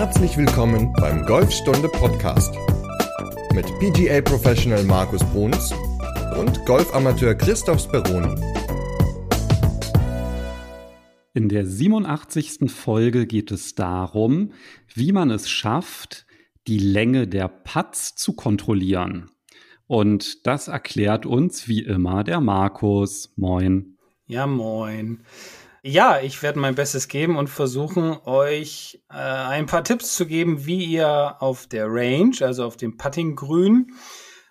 Herzlich willkommen beim Golfstunde Podcast mit PGA Professional Markus Bruns und Golfamateur Christoph Speroni. In der 87. Folge geht es darum, wie man es schafft, die Länge der Putts zu kontrollieren. Und das erklärt uns wie immer der Markus. Moin. Ja, moin. Ja, ich werde mein Bestes geben und versuchen, euch äh, ein paar Tipps zu geben, wie ihr auf der Range, also auf dem Puttinggrün,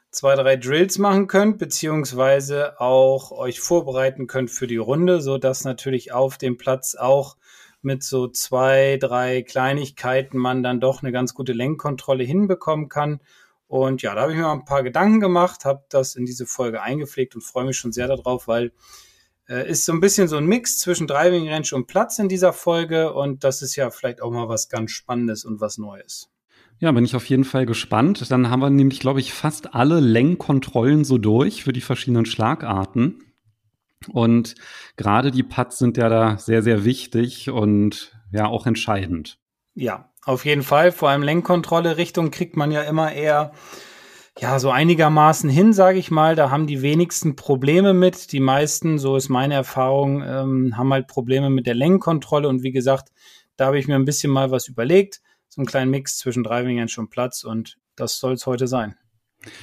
zwei, drei Drills machen könnt, beziehungsweise auch euch vorbereiten könnt für die Runde, so dass natürlich auf dem Platz auch mit so zwei, drei Kleinigkeiten man dann doch eine ganz gute Lenkkontrolle hinbekommen kann. Und ja, da habe ich mir ein paar Gedanken gemacht, habe das in diese Folge eingepflegt und freue mich schon sehr darauf, weil ist so ein bisschen so ein Mix zwischen Driving Range und Platz in dieser Folge und das ist ja vielleicht auch mal was ganz Spannendes und was Neues. Ja, bin ich auf jeden Fall gespannt. Dann haben wir nämlich, glaube ich, fast alle Lenkkontrollen so durch für die verschiedenen Schlagarten. Und gerade die Putts sind ja da sehr, sehr wichtig und ja auch entscheidend. Ja, auf jeden Fall. Vor allem Lenkkontrolle Richtung kriegt man ja immer eher ja, so einigermaßen hin, sage ich mal. Da haben die wenigsten Probleme mit. Die meisten, so ist meine Erfahrung, ähm, haben halt Probleme mit der Längenkontrolle. Und wie gesagt, da habe ich mir ein bisschen mal was überlegt. So einen kleinen Mix zwischen Driving Range und Platz. Und das soll es heute sein.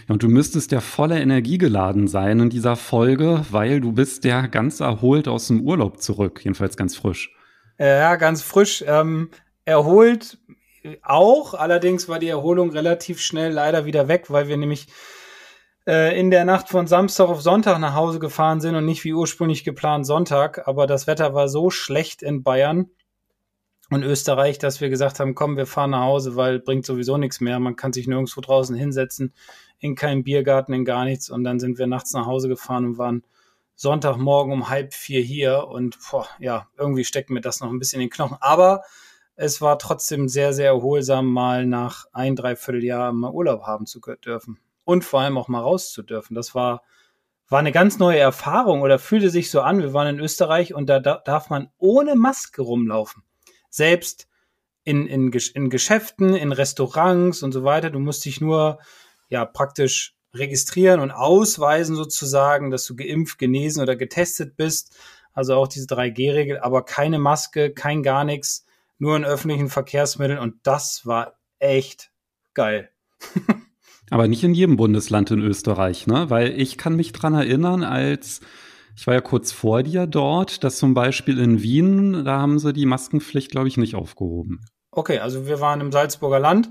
Ja, und du müsstest ja voller Energie geladen sein in dieser Folge, weil du bist ja ganz erholt aus dem Urlaub zurück, jedenfalls ganz frisch. Ja, ganz frisch. Ähm, erholt auch. Allerdings war die Erholung relativ schnell leider wieder weg, weil wir nämlich äh, in der Nacht von Samstag auf Sonntag nach Hause gefahren sind und nicht wie ursprünglich geplant Sonntag. Aber das Wetter war so schlecht in Bayern und Österreich, dass wir gesagt haben, komm, wir fahren nach Hause, weil bringt sowieso nichts mehr. Man kann sich nirgendwo draußen hinsetzen, in keinem Biergarten, in gar nichts. Und dann sind wir nachts nach Hause gefahren und waren Sonntagmorgen um halb vier hier. Und boah, ja, irgendwie steckt mir das noch ein bisschen in den Knochen. Aber es war trotzdem sehr, sehr erholsam, mal nach ein, dreiviertel Jahr mal Urlaub haben zu dürfen. Und vor allem auch mal raus zu dürfen. Das war, war eine ganz neue Erfahrung oder fühlte sich so an. Wir waren in Österreich und da darf man ohne Maske rumlaufen. Selbst in, in, in Geschäften, in Restaurants und so weiter. Du musst dich nur, ja, praktisch registrieren und ausweisen sozusagen, dass du geimpft, genesen oder getestet bist. Also auch diese 3G-Regel, aber keine Maske, kein gar nichts nur in öffentlichen Verkehrsmitteln und das war echt geil. Aber nicht in jedem Bundesland in Österreich, ne? Weil ich kann mich dran erinnern, als ich war ja kurz vor dir dort, dass zum Beispiel in Wien, da haben sie die Maskenpflicht, glaube ich, nicht aufgehoben. Okay, also wir waren im Salzburger Land,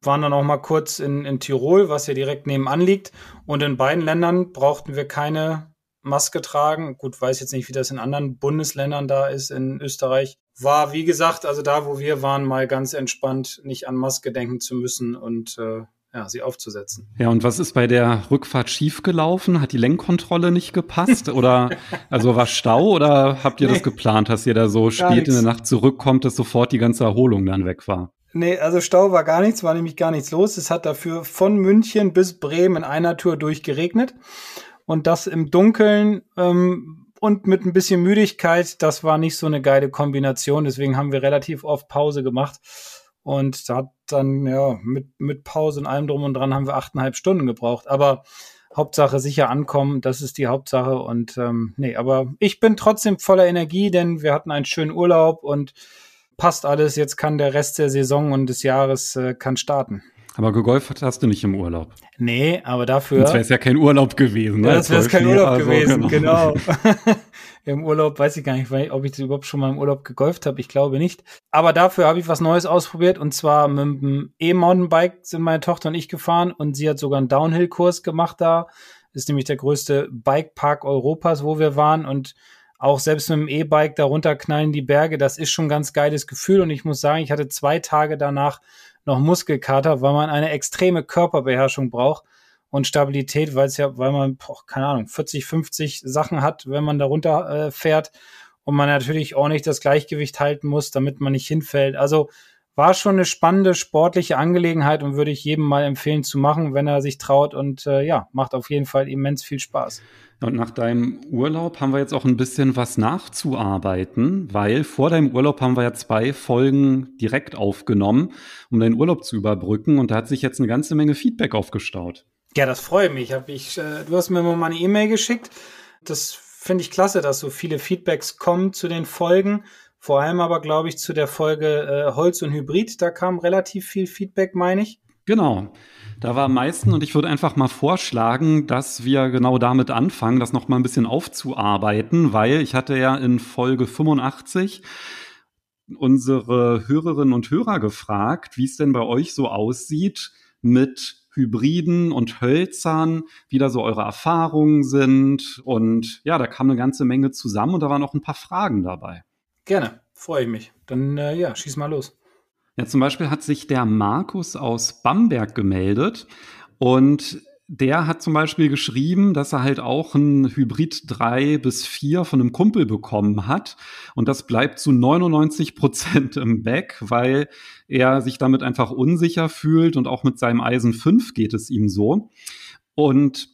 waren dann auch mal kurz in, in Tirol, was ja direkt nebenan liegt. Und in beiden Ländern brauchten wir keine Maske tragen. Gut, weiß jetzt nicht, wie das in anderen Bundesländern da ist, in Österreich. War, wie gesagt, also da, wo wir waren, mal ganz entspannt, nicht an Maske denken zu müssen und äh, ja, sie aufzusetzen. Ja, und was ist bei der Rückfahrt schiefgelaufen? Hat die Lenkkontrolle nicht gepasst? oder also war Stau oder habt ihr nee, das geplant, dass ihr da so spät in der Nacht zurückkommt, dass sofort die ganze Erholung dann weg war? Nee, also Stau war gar nichts, war nämlich gar nichts los. Es hat dafür von München bis Bremen in einer Tour durchgeregnet und das im Dunkeln ähm, und mit ein bisschen Müdigkeit, das war nicht so eine geile Kombination. Deswegen haben wir relativ oft Pause gemacht. Und da hat dann, ja, mit, mit Pause und allem drum und dran haben wir achteinhalb Stunden gebraucht. Aber Hauptsache sicher ankommen, das ist die Hauptsache. Und ähm, nee, aber ich bin trotzdem voller Energie, denn wir hatten einen schönen Urlaub und passt alles. Jetzt kann der Rest der Saison und des Jahres äh, kann starten. Aber gegolft hast du nicht im Urlaub. Nee, aber dafür. Das wäre es ja kein Urlaub gewesen. Ne? Ja, das wäre kein Urlaub also, gewesen, genau. genau. Im Urlaub weiß ich gar nicht, ob ich überhaupt schon mal im Urlaub gegolft habe. Ich glaube nicht. Aber dafür habe ich was Neues ausprobiert und zwar mit dem E-Mountainbike sind meine Tochter und ich gefahren und sie hat sogar einen Downhill-Kurs gemacht da. Das ist nämlich der größte Bikepark Europas, wo wir waren und auch selbst mit dem E-Bike darunter knallen die Berge, das ist schon ein ganz geiles Gefühl und ich muss sagen, ich hatte zwei Tage danach noch Muskelkater, weil man eine extreme Körperbeherrschung braucht und Stabilität, weil es ja, weil man, boah, keine Ahnung, 40, 50 Sachen hat, wenn man darunter äh, fährt und man natürlich auch nicht das Gleichgewicht halten muss, damit man nicht hinfällt. Also war schon eine spannende sportliche Angelegenheit und würde ich jedem mal empfehlen zu machen, wenn er sich traut und äh, ja, macht auf jeden Fall immens viel Spaß. Und nach deinem Urlaub haben wir jetzt auch ein bisschen was nachzuarbeiten, weil vor deinem Urlaub haben wir ja zwei Folgen direkt aufgenommen, um deinen Urlaub zu überbrücken und da hat sich jetzt eine ganze Menge Feedback aufgestaut. Ja, das freut mich. Hab ich, äh, du hast mir mal eine E-Mail geschickt. Das finde ich klasse, dass so viele Feedbacks kommen zu den Folgen. Vor allem aber, glaube ich, zu der Folge äh, Holz und Hybrid, da kam relativ viel Feedback, meine ich. Genau. Da war am meisten und ich würde einfach mal vorschlagen, dass wir genau damit anfangen, das noch mal ein bisschen aufzuarbeiten, weil ich hatte ja in Folge 85 unsere Hörerinnen und Hörer gefragt, wie es denn bei euch so aussieht mit Hybriden und Hölzern, wie da so eure Erfahrungen sind. Und ja, da kam eine ganze Menge zusammen und da waren auch ein paar Fragen dabei. Gerne, freue ich mich. Dann äh, ja, schieß mal los. Ja, zum Beispiel hat sich der Markus aus Bamberg gemeldet und der hat zum Beispiel geschrieben, dass er halt auch ein Hybrid 3 bis 4 von einem Kumpel bekommen hat. Und das bleibt zu 99 Prozent im Back, weil er sich damit einfach unsicher fühlt und auch mit seinem Eisen 5 geht es ihm so. Und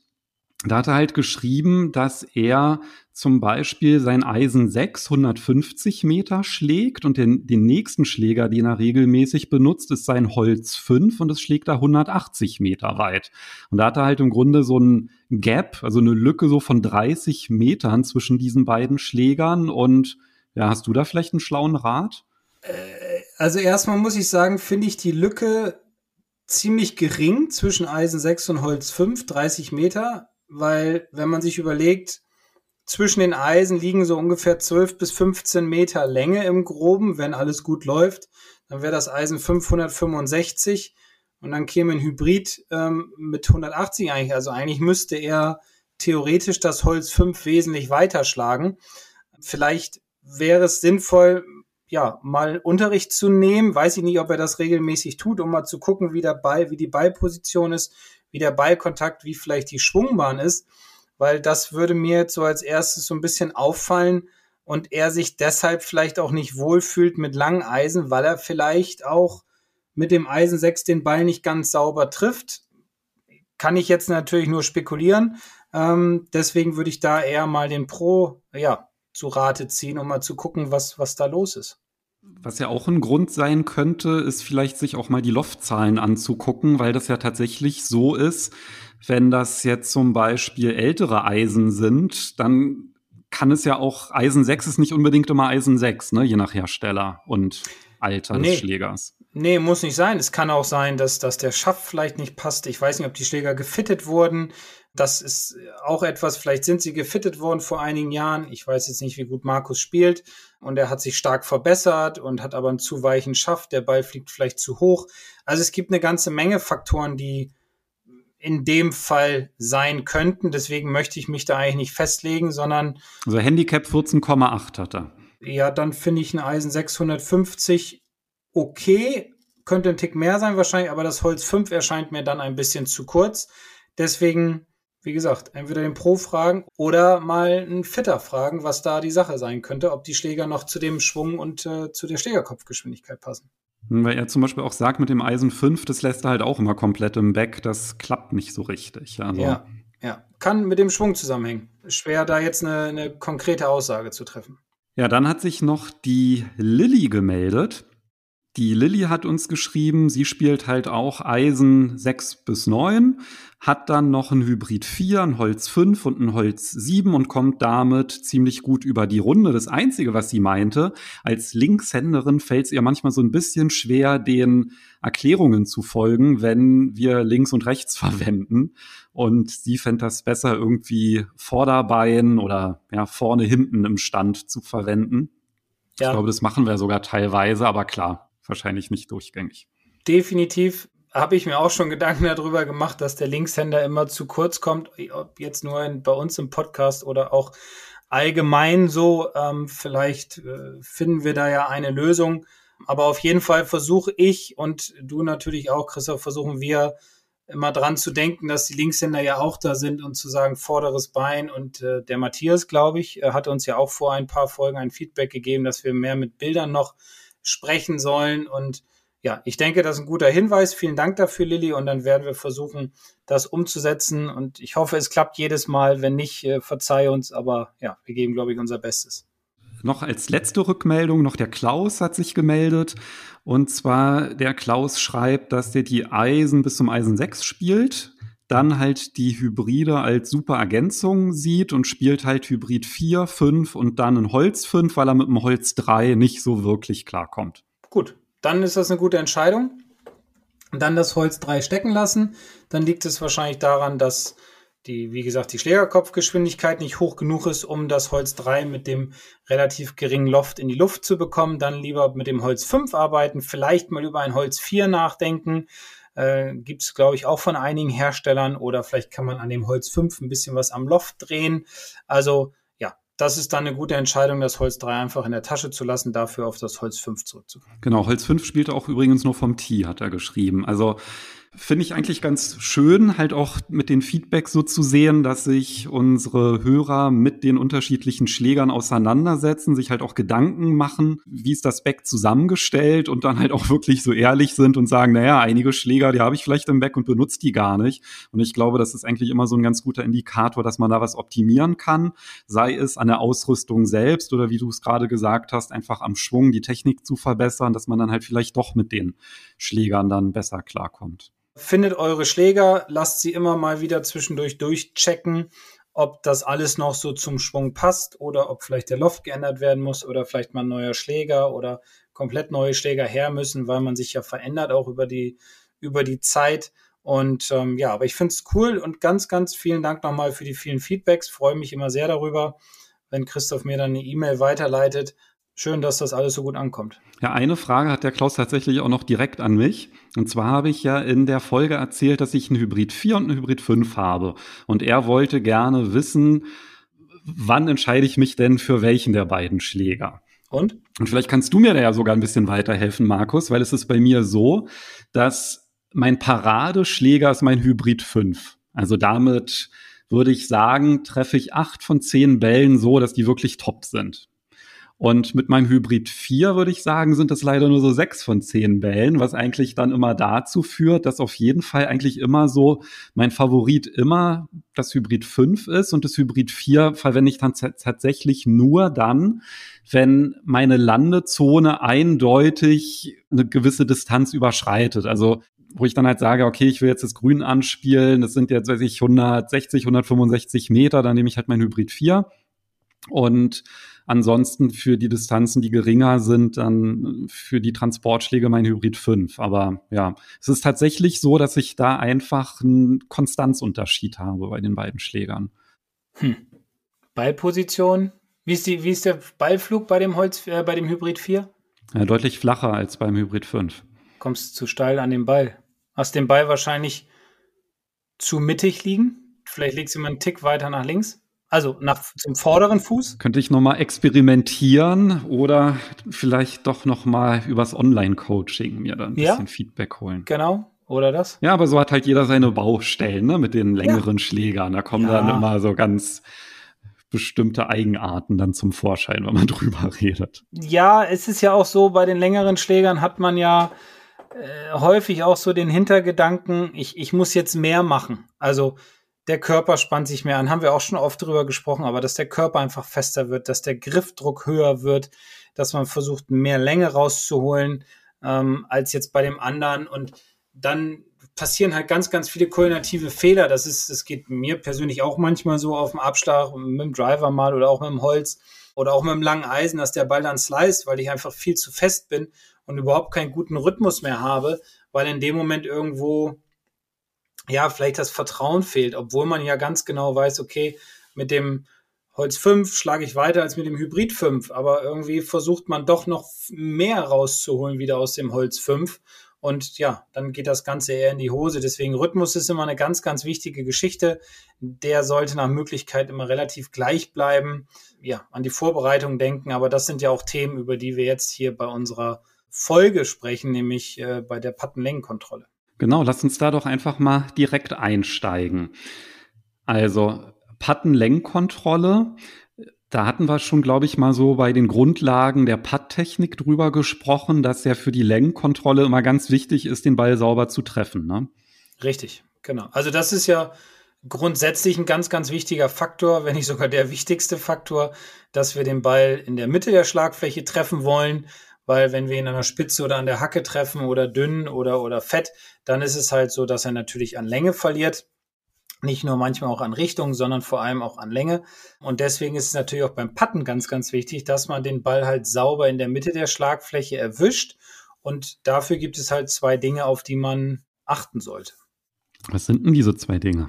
da hat er halt geschrieben, dass er zum Beispiel sein Eisen 650 Meter schlägt und den, den nächsten Schläger, den er regelmäßig benutzt, ist sein Holz 5 und es schlägt da 180 Meter weit. Und da hat er halt im Grunde so ein Gap, also eine Lücke so von 30 Metern zwischen diesen beiden Schlägern. Und ja, hast du da vielleicht einen schlauen Rat? Äh, also erstmal muss ich sagen, finde ich die Lücke ziemlich gering zwischen Eisen 6 und Holz 5, 30 Meter weil wenn man sich überlegt, zwischen den Eisen liegen so ungefähr 12 bis 15 Meter Länge im Groben, wenn alles gut läuft. Dann wäre das Eisen 565 und dann käme ein Hybrid ähm, mit 180 eigentlich. Also eigentlich müsste er theoretisch das Holz 5 wesentlich weiter schlagen. Vielleicht wäre es sinnvoll, ja, mal Unterricht zu nehmen. Weiß ich nicht, ob er das regelmäßig tut, um mal zu gucken, wie der Ball, wie die Ballposition ist, wie der Ballkontakt, wie vielleicht die Schwungbahn ist, weil das würde mir jetzt so als erstes so ein bisschen auffallen und er sich deshalb vielleicht auch nicht wohlfühlt mit langen Eisen, weil er vielleicht auch mit dem Eisen 6 den Ball nicht ganz sauber trifft. Kann ich jetzt natürlich nur spekulieren. Ähm, deswegen würde ich da eher mal den Pro, ja, zu Rate ziehen, um mal zu gucken, was, was da los ist. Was ja auch ein Grund sein könnte, ist vielleicht sich auch mal die Loftzahlen anzugucken, weil das ja tatsächlich so ist, wenn das jetzt zum Beispiel ältere Eisen sind, dann kann es ja auch, Eisen 6 ist nicht unbedingt immer Eisen 6, ne, je nach Hersteller und Alter nee. des Schlägers. Nee, muss nicht sein. Es kann auch sein, dass, dass der Schaft vielleicht nicht passt. Ich weiß nicht, ob die Schläger gefittet wurden. Das ist auch etwas, vielleicht sind sie gefittet worden vor einigen Jahren. Ich weiß jetzt nicht, wie gut Markus spielt. Und er hat sich stark verbessert und hat aber einen zu weichen Schaft. Der Ball fliegt vielleicht zu hoch. Also es gibt eine ganze Menge Faktoren, die in dem Fall sein könnten. Deswegen möchte ich mich da eigentlich nicht festlegen, sondern. Also Handicap 14,8 hat er. Ja, dann finde ich ein Eisen 650 okay. Könnte ein Tick mehr sein wahrscheinlich, aber das Holz 5 erscheint mir dann ein bisschen zu kurz. Deswegen wie gesagt, entweder den Pro fragen oder mal einen Fitter fragen, was da die Sache sein könnte, ob die Schläger noch zu dem Schwung und äh, zu der Schlägerkopfgeschwindigkeit passen. Weil er zum Beispiel auch sagt, mit dem Eisen 5, das lässt er halt auch immer komplett im Back, das klappt nicht so richtig. Also ja, ja. Kann mit dem Schwung zusammenhängen. Schwer, da jetzt eine, eine konkrete Aussage zu treffen. Ja, dann hat sich noch die Lilly gemeldet. Die Lilly hat uns geschrieben, sie spielt halt auch Eisen 6 bis 9, hat dann noch ein Hybrid 4, ein Holz 5 und ein Holz 7 und kommt damit ziemlich gut über die Runde. Das Einzige, was sie meinte, als Linkshänderin fällt es ihr manchmal so ein bisschen schwer, den Erklärungen zu folgen, wenn wir links und rechts verwenden. Und sie fände das besser irgendwie Vorderbein oder ja, vorne hinten im Stand zu verwenden. Ja. Ich glaube, das machen wir sogar teilweise, aber klar, wahrscheinlich nicht durchgängig. Definitiv habe ich mir auch schon Gedanken darüber gemacht, dass der Linkshänder immer zu kurz kommt, ob jetzt nur in, bei uns im Podcast oder auch allgemein so. Ähm, vielleicht äh, finden wir da ja eine Lösung. Aber auf jeden Fall versuche ich und du natürlich auch, Christoph, versuchen wir immer dran zu denken, dass die Linkshänder ja auch da sind und zu sagen, vorderes Bein. Und äh, der Matthias, glaube ich, hat uns ja auch vor ein paar Folgen ein Feedback gegeben, dass wir mehr mit Bildern noch sprechen sollen. Und ja, ich denke, das ist ein guter Hinweis. Vielen Dank dafür, Lilly. Und dann werden wir versuchen, das umzusetzen. Und ich hoffe, es klappt jedes Mal. Wenn nicht, äh, verzeih uns. Aber ja, wir geben, glaube ich, unser Bestes. Noch als letzte Rückmeldung, noch der Klaus hat sich gemeldet. Und zwar, der Klaus schreibt, dass der die Eisen bis zum Eisen 6 spielt dann halt die Hybride als super Ergänzung sieht und spielt halt Hybrid 4, 5 und dann ein Holz 5, weil er mit dem Holz 3 nicht so wirklich klarkommt. Gut, dann ist das eine gute Entscheidung. Dann das Holz 3 stecken lassen. Dann liegt es wahrscheinlich daran, dass die, wie gesagt, die Schlägerkopfgeschwindigkeit nicht hoch genug ist, um das Holz 3 mit dem relativ geringen Loft in die Luft zu bekommen. Dann lieber mit dem Holz 5 arbeiten, vielleicht mal über ein Holz 4 nachdenken äh, Gibt es, glaube ich, auch von einigen Herstellern oder vielleicht kann man an dem Holz 5 ein bisschen was am Loft drehen. Also das ist dann eine gute Entscheidung, das Holz 3 einfach in der Tasche zu lassen, dafür auf das Holz 5 zurückzukommen. Genau, Holz 5 spielt auch übrigens nur vom T, hat er geschrieben. Also Finde ich eigentlich ganz schön, halt auch mit den Feedbacks so zu sehen, dass sich unsere Hörer mit den unterschiedlichen Schlägern auseinandersetzen, sich halt auch Gedanken machen, wie ist das Back zusammengestellt und dann halt auch wirklich so ehrlich sind und sagen, naja, einige Schläger, die habe ich vielleicht im Back und benutze die gar nicht. Und ich glaube, das ist eigentlich immer so ein ganz guter Indikator, dass man da was optimieren kann, sei es an der Ausrüstung selbst oder wie du es gerade gesagt hast, einfach am Schwung die Technik zu verbessern, dass man dann halt vielleicht doch mit den Schlägern dann besser klarkommt. Findet eure Schläger, lasst sie immer mal wieder zwischendurch durchchecken, ob das alles noch so zum Schwung passt oder ob vielleicht der Loft geändert werden muss oder vielleicht mal ein neuer Schläger oder komplett neue Schläger her müssen, weil man sich ja verändert auch über die, über die Zeit. Und ähm, ja, aber ich finde es cool und ganz, ganz vielen Dank nochmal für die vielen Feedbacks. Freue mich immer sehr darüber, wenn Christoph mir dann eine E-Mail weiterleitet schön, dass das alles so gut ankommt. Ja, eine Frage hat der Klaus tatsächlich auch noch direkt an mich. Und zwar habe ich ja in der Folge erzählt, dass ich einen Hybrid 4 und einen Hybrid 5 habe. Und er wollte gerne wissen, wann entscheide ich mich denn für welchen der beiden Schläger? Und? Und vielleicht kannst du mir da ja sogar ein bisschen weiterhelfen, Markus, weil es ist bei mir so, dass mein Paradeschläger ist mein Hybrid 5. Also damit würde ich sagen, treffe ich acht von zehn Bällen so, dass die wirklich top sind. Und mit meinem Hybrid 4 würde ich sagen, sind das leider nur so sechs von zehn Bällen, was eigentlich dann immer dazu führt, dass auf jeden Fall eigentlich immer so mein Favorit immer das Hybrid 5 ist und das Hybrid 4 verwende ich dann tatsächlich nur dann, wenn meine Landezone eindeutig eine gewisse Distanz überschreitet. Also wo ich dann halt sage, okay, ich will jetzt das Grün anspielen, das sind jetzt, weiß ich, 160, 165 Meter, dann nehme ich halt mein Hybrid 4 und Ansonsten für die Distanzen, die geringer sind, dann für die Transportschläge mein Hybrid 5. Aber ja, es ist tatsächlich so, dass ich da einfach einen Konstanzunterschied habe bei den beiden Schlägern. Hm. Ballposition? Wie ist, die, wie ist der Ballflug bei dem Holz, äh, bei dem Hybrid 4? Ja, deutlich flacher als beim Hybrid 5. Kommst zu steil an den Ball. Hast den Ball wahrscheinlich zu mittig liegen? Vielleicht legst du mal einen Tick weiter nach links? Also nach zum vorderen Fuß? Könnte ich nochmal experimentieren oder vielleicht doch nochmal übers Online-Coaching mir dann ein ja, bisschen Feedback holen. Genau. Oder das? Ja, aber so hat halt jeder seine Baustellen, ne, mit den längeren ja. Schlägern. Da kommen ja. dann immer so ganz bestimmte Eigenarten dann zum Vorschein, wenn man drüber redet. Ja, es ist ja auch so, bei den längeren Schlägern hat man ja äh, häufig auch so den Hintergedanken, ich, ich muss jetzt mehr machen. Also der Körper spannt sich mehr an. Haben wir auch schon oft drüber gesprochen, aber dass der Körper einfach fester wird, dass der Griffdruck höher wird, dass man versucht, mehr Länge rauszuholen ähm, als jetzt bei dem anderen. Und dann passieren halt ganz, ganz viele koordinative Fehler. Das ist, das geht mir persönlich auch manchmal so auf dem Abschlag mit dem Driver mal oder auch mit dem Holz oder auch mit dem langen Eisen, dass der Ball dann slice, weil ich einfach viel zu fest bin und überhaupt keinen guten Rhythmus mehr habe, weil in dem Moment irgendwo ja, vielleicht das Vertrauen fehlt, obwohl man ja ganz genau weiß, okay, mit dem Holz 5 schlage ich weiter als mit dem Hybrid 5, aber irgendwie versucht man doch noch mehr rauszuholen wieder aus dem Holz 5 und ja, dann geht das Ganze eher in die Hose. Deswegen Rhythmus ist immer eine ganz, ganz wichtige Geschichte. Der sollte nach Möglichkeit immer relativ gleich bleiben. Ja, an die Vorbereitung denken, aber das sind ja auch Themen, über die wir jetzt hier bei unserer Folge sprechen, nämlich äh, bei der Pattenlängenkontrolle. Genau, lass uns da doch einfach mal direkt einsteigen. Also Pattenlenkkontrolle Da hatten wir schon, glaube ich, mal so bei den Grundlagen der Putt-Technik drüber gesprochen, dass ja für die Lenkkontrolle immer ganz wichtig ist, den Ball sauber zu treffen. Ne? Richtig, genau. Also das ist ja grundsätzlich ein ganz, ganz wichtiger Faktor, wenn nicht sogar der wichtigste Faktor, dass wir den Ball in der Mitte der Schlagfläche treffen wollen, weil wenn wir ihn an der Spitze oder an der Hacke treffen oder dünn oder, oder fett, dann ist es halt so, dass er natürlich an Länge verliert. Nicht nur manchmal auch an Richtung, sondern vor allem auch an Länge. Und deswegen ist es natürlich auch beim Patten ganz, ganz wichtig, dass man den Ball halt sauber in der Mitte der Schlagfläche erwischt. Und dafür gibt es halt zwei Dinge, auf die man achten sollte. Was sind denn diese zwei Dinge?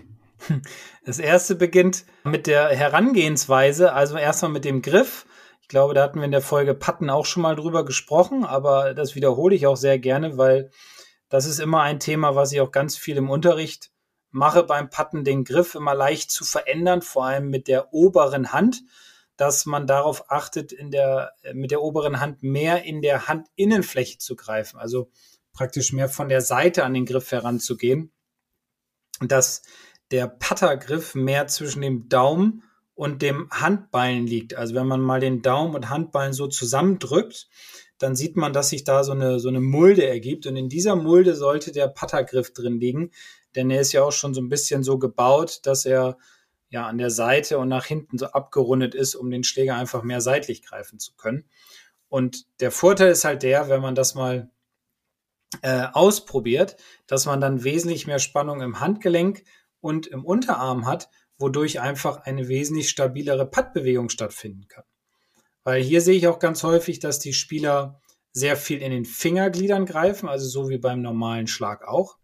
Das erste beginnt mit der Herangehensweise, also erstmal mit dem Griff. Ich glaube, da hatten wir in der Folge Patten auch schon mal drüber gesprochen, aber das wiederhole ich auch sehr gerne, weil das ist immer ein Thema, was ich auch ganz viel im Unterricht mache beim Patten, den Griff immer leicht zu verändern, vor allem mit der oberen Hand, dass man darauf achtet, in der, mit der oberen Hand mehr in der Handinnenfläche zu greifen, also praktisch mehr von der Seite an den Griff heranzugehen. Dass der Pattergriff mehr zwischen dem Daumen und dem Handballen liegt. Also wenn man mal den Daumen und Handballen so zusammendrückt, dann sieht man, dass sich da so eine, so eine Mulde ergibt. Und in dieser Mulde sollte der Pattergriff drin liegen, denn er ist ja auch schon so ein bisschen so gebaut, dass er ja an der Seite und nach hinten so abgerundet ist, um den Schläger einfach mehr seitlich greifen zu können. Und der Vorteil ist halt der, wenn man das mal äh, ausprobiert, dass man dann wesentlich mehr Spannung im Handgelenk und im Unterarm hat, wodurch einfach eine wesentlich stabilere Pattbewegung stattfinden kann. Weil hier sehe ich auch ganz häufig, dass die Spieler sehr viel in den Fingergliedern greifen, also so wie beim normalen Schlag auch.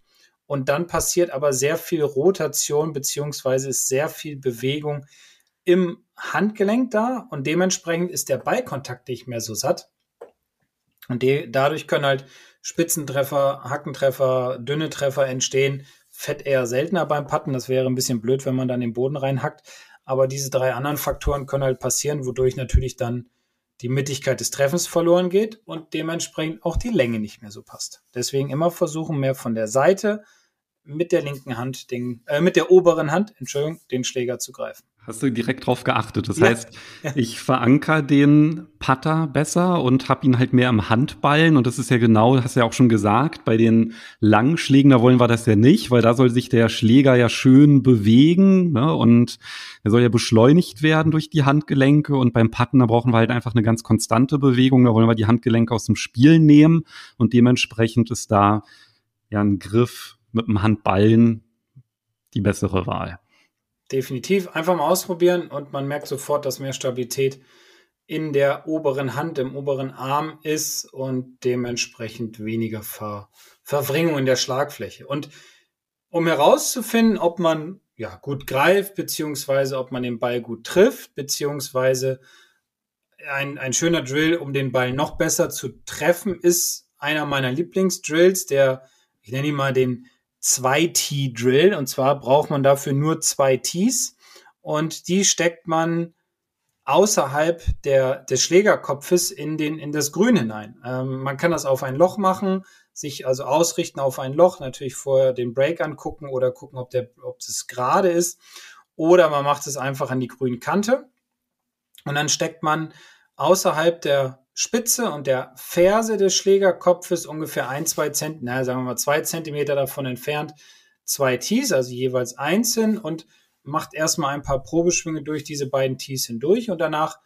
Und dann passiert aber sehr viel Rotation beziehungsweise ist sehr viel Bewegung im Handgelenk da und dementsprechend ist der Ballkontakt nicht mehr so satt. Und dadurch können halt Spitzentreffer, Hackentreffer, dünne Treffer entstehen, Fett eher seltener beim Putten. Das wäre ein bisschen blöd, wenn man dann den Boden reinhackt. Aber diese drei anderen Faktoren können halt passieren, wodurch natürlich dann die Mittigkeit des Treffens verloren geht und dementsprechend auch die Länge nicht mehr so passt. Deswegen immer versuchen, mehr von der Seite mit der linken Hand, den, äh, mit der oberen Hand, Entschuldigung, den Schläger zu greifen. Hast du direkt drauf geachtet. Das ja. heißt, ich veranker den Putter besser und habe ihn halt mehr am Handballen. Und das ist ja genau, hast du ja auch schon gesagt, bei den Langschlägen, da wollen wir das ja nicht, weil da soll sich der Schläger ja schön bewegen ne? und er soll ja beschleunigt werden durch die Handgelenke. Und beim Putten, da brauchen wir halt einfach eine ganz konstante Bewegung. Da wollen wir die Handgelenke aus dem Spiel nehmen. Und dementsprechend ist da ja ein Griff mit dem Handballen die bessere Wahl definitiv einfach mal ausprobieren und man merkt sofort, dass mehr Stabilität in der oberen Hand, im oberen Arm ist und dementsprechend weniger Ver Verwringung in der Schlagfläche. Und um herauszufinden, ob man ja gut greift, beziehungsweise ob man den Ball gut trifft, beziehungsweise ein, ein schöner Drill, um den Ball noch besser zu treffen, ist einer meiner Lieblingsdrills, der, ich nenne ihn mal den 2T-Drill. Und zwar braucht man dafür nur zwei Ts und die steckt man außerhalb der, des Schlägerkopfes in, den, in das Grün hinein. Ähm, man kann das auf ein Loch machen, sich also ausrichten auf ein Loch, natürlich vorher den Break angucken oder gucken, ob, der, ob es gerade ist. Oder man macht es einfach an die grüne Kante und dann steckt man außerhalb der Spitze und der Ferse des Schlägerkopfes ungefähr ein, zwei Zentimeter, naja, sagen wir mal zwei Zentimeter davon entfernt, zwei Tees, also jeweils einzeln und macht erstmal ein paar Probeschwünge durch diese beiden Tees hindurch und danach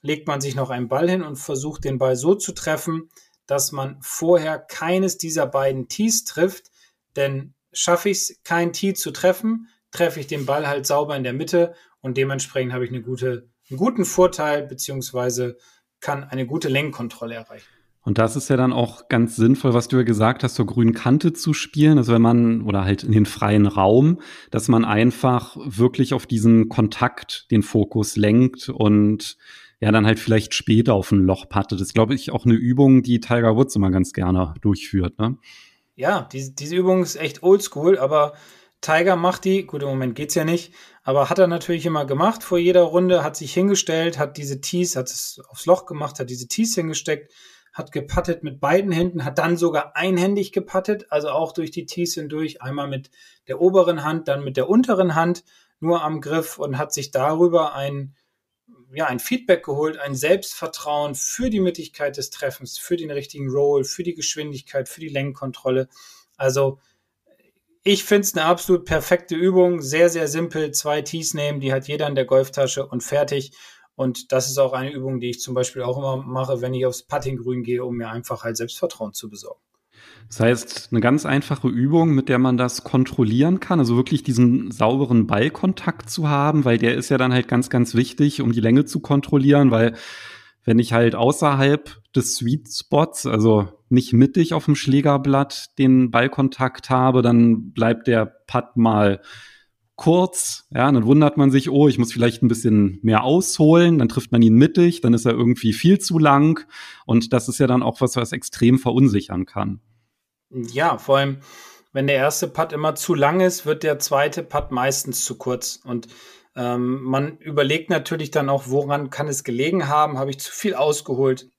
legt man sich noch einen Ball hin und versucht den Ball so zu treffen, dass man vorher keines dieser beiden Tees trifft, denn schaffe ich es, kein Tee zu treffen, treffe ich den Ball halt sauber in der Mitte und dementsprechend habe ich eine gute, einen guten Vorteil beziehungsweise kann eine gute Lenkkontrolle erreichen. Und das ist ja dann auch ganz sinnvoll, was du ja gesagt hast, zur grünen Kante zu spielen. Also wenn man, oder halt in den freien Raum, dass man einfach wirklich auf diesen Kontakt den Fokus lenkt und ja, dann halt vielleicht später auf ein Loch pattet. Das ist, glaube ich, auch eine Übung, die Tiger Woods immer ganz gerne durchführt. Ne? Ja, diese, diese Übung ist echt oldschool, aber Tiger macht die, gut, im Moment geht's ja nicht, aber hat er natürlich immer gemacht. Vor jeder Runde, hat sich hingestellt, hat diese Tees, hat es aufs Loch gemacht, hat diese Tees hingesteckt, hat gepattet mit beiden Händen, hat dann sogar einhändig gepattet, also auch durch die Tees hindurch, einmal mit der oberen Hand, dann mit der unteren Hand, nur am Griff und hat sich darüber ein ja, ein Feedback geholt, ein Selbstvertrauen für die Mittigkeit des Treffens, für den richtigen Roll, für die Geschwindigkeit, für die Längenkontrolle. Also ich finde es eine absolut perfekte Übung, sehr, sehr simpel. Zwei Tees nehmen, die hat jeder in der Golftasche und fertig. Und das ist auch eine Übung, die ich zum Beispiel auch immer mache, wenn ich aufs Puttinggrün gehe, um mir einfach halt Selbstvertrauen zu besorgen. Das heißt, eine ganz einfache Übung, mit der man das kontrollieren kann, also wirklich diesen sauberen Ballkontakt zu haben, weil der ist ja dann halt ganz, ganz wichtig, um die Länge zu kontrollieren, weil wenn ich halt außerhalb des Sweet Spots, also nicht mittig auf dem Schlägerblatt den Ballkontakt habe, dann bleibt der Putt mal kurz, ja, dann wundert man sich, oh, ich muss vielleicht ein bisschen mehr ausholen, dann trifft man ihn mittig, dann ist er irgendwie viel zu lang und das ist ja dann auch was, was extrem verunsichern kann. Ja, vor allem, wenn der erste Putt immer zu lang ist, wird der zweite Putt meistens zu kurz. Und ähm, man überlegt natürlich dann auch, woran kann es gelegen haben? Habe ich zu viel ausgeholt?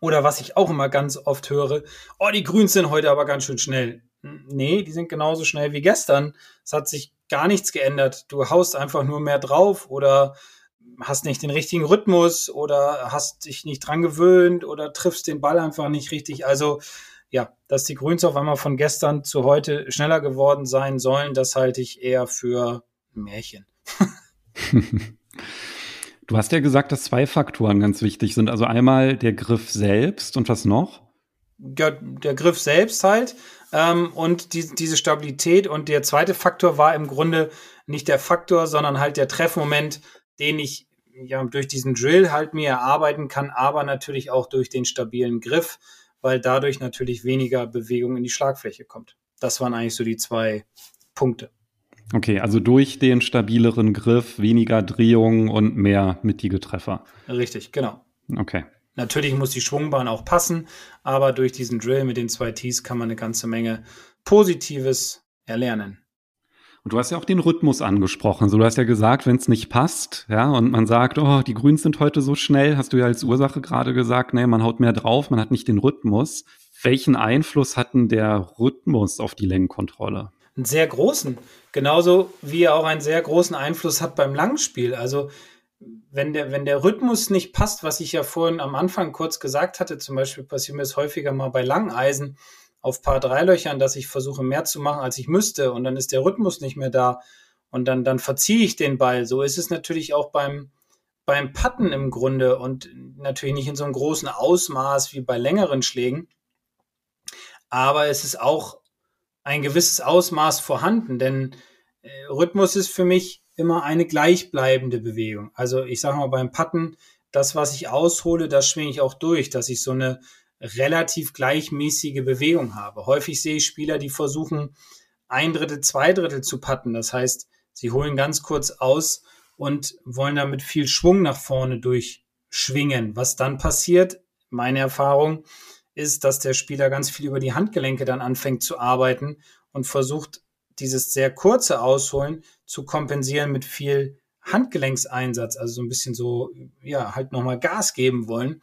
Oder was ich auch immer ganz oft höre, oh, die Grüns sind heute aber ganz schön schnell. Nee, die sind genauso schnell wie gestern. Es hat sich gar nichts geändert. Du haust einfach nur mehr drauf oder hast nicht den richtigen Rhythmus oder hast dich nicht dran gewöhnt oder triffst den Ball einfach nicht richtig. Also ja, dass die Grüns auf einmal von gestern zu heute schneller geworden sein sollen, das halte ich eher für Märchen. du hast ja gesagt, dass zwei Faktoren ganz wichtig sind. Also einmal der Griff selbst und was noch? Ja, der Griff selbst halt ähm, und die, diese Stabilität. Und der zweite Faktor war im Grunde nicht der Faktor, sondern halt der Treffmoment, den ich ja durch diesen Drill halt mir erarbeiten kann, aber natürlich auch durch den stabilen Griff weil dadurch natürlich weniger Bewegung in die Schlagfläche kommt. Das waren eigentlich so die zwei Punkte. Okay, also durch den stabileren Griff weniger Drehungen und mehr mittige Treffer. Richtig, genau. Okay. Natürlich muss die Schwungbahn auch passen, aber durch diesen Drill mit den zwei Tees kann man eine ganze Menge Positives erlernen. Und du hast ja auch den Rhythmus angesprochen. So, du hast ja gesagt, wenn es nicht passt, ja, und man sagt, oh, die Grüns sind heute so schnell, hast du ja als Ursache gerade gesagt, nee, man haut mehr drauf, man hat nicht den Rhythmus. Welchen Einfluss hat denn der Rhythmus auf die Längenkontrolle? Einen sehr großen. Genauso wie er auch einen sehr großen Einfluss hat beim Langspiel. Also wenn der, wenn der Rhythmus nicht passt, was ich ja vorhin am Anfang kurz gesagt hatte, zum Beispiel passiert mir das häufiger mal bei Langeisen, auf Paar drei Löchern, dass ich versuche mehr zu machen, als ich müsste und dann ist der Rhythmus nicht mehr da und dann, dann verziehe ich den Ball. So ist es natürlich auch beim, beim Patten im Grunde und natürlich nicht in so einem großen Ausmaß wie bei längeren Schlägen. Aber es ist auch ein gewisses Ausmaß vorhanden, denn äh, Rhythmus ist für mich immer eine gleichbleibende Bewegung. Also ich sage mal beim Patten, das, was ich aushole, das schwinge ich auch durch, dass ich so eine relativ gleichmäßige Bewegung habe. Häufig sehe ich Spieler, die versuchen, ein Drittel, zwei Drittel zu patten. Das heißt, sie holen ganz kurz aus und wollen damit viel Schwung nach vorne durchschwingen. Was dann passiert, meine Erfahrung, ist, dass der Spieler ganz viel über die Handgelenke dann anfängt zu arbeiten und versucht, dieses sehr kurze Ausholen zu kompensieren mit viel Handgelenkseinsatz, also so ein bisschen so, ja, halt nochmal Gas geben wollen.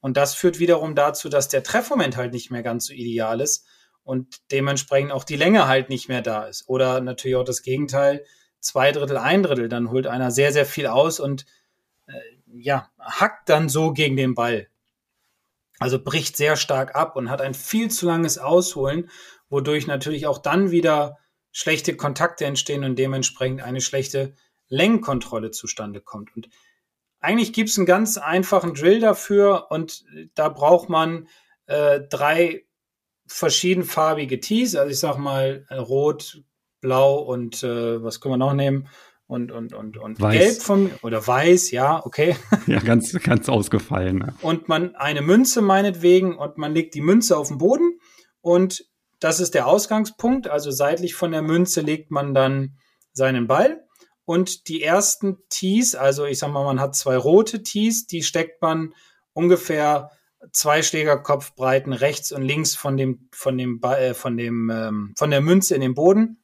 Und das führt wiederum dazu, dass der Treffmoment halt nicht mehr ganz so ideal ist und dementsprechend auch die Länge halt nicht mehr da ist. Oder natürlich auch das Gegenteil, zwei Drittel, ein Drittel, dann holt einer sehr, sehr viel aus und äh, ja, hackt dann so gegen den Ball. Also bricht sehr stark ab und hat ein viel zu langes Ausholen, wodurch natürlich auch dann wieder schlechte Kontakte entstehen und dementsprechend eine schlechte Längenkontrolle zustande kommt. Und eigentlich gibt es einen ganz einfachen Drill dafür und da braucht man äh, drei verschiedenfarbige Tees. Also ich sag mal äh, rot, blau und äh, was können wir noch nehmen? Und, und, und, und weiß. gelb von oder weiß, ja, okay. Ja, ganz, ganz ausgefallen. Ne? Und man eine Münze meinetwegen und man legt die Münze auf den Boden und das ist der Ausgangspunkt. Also seitlich von der Münze legt man dann seinen Ball und die ersten Tees, also ich sag mal, man hat zwei rote Tees, die steckt man ungefähr zwei Schlägerkopfbreiten rechts und links von dem, von dem, äh, von dem, ähm, von der Münze in den Boden.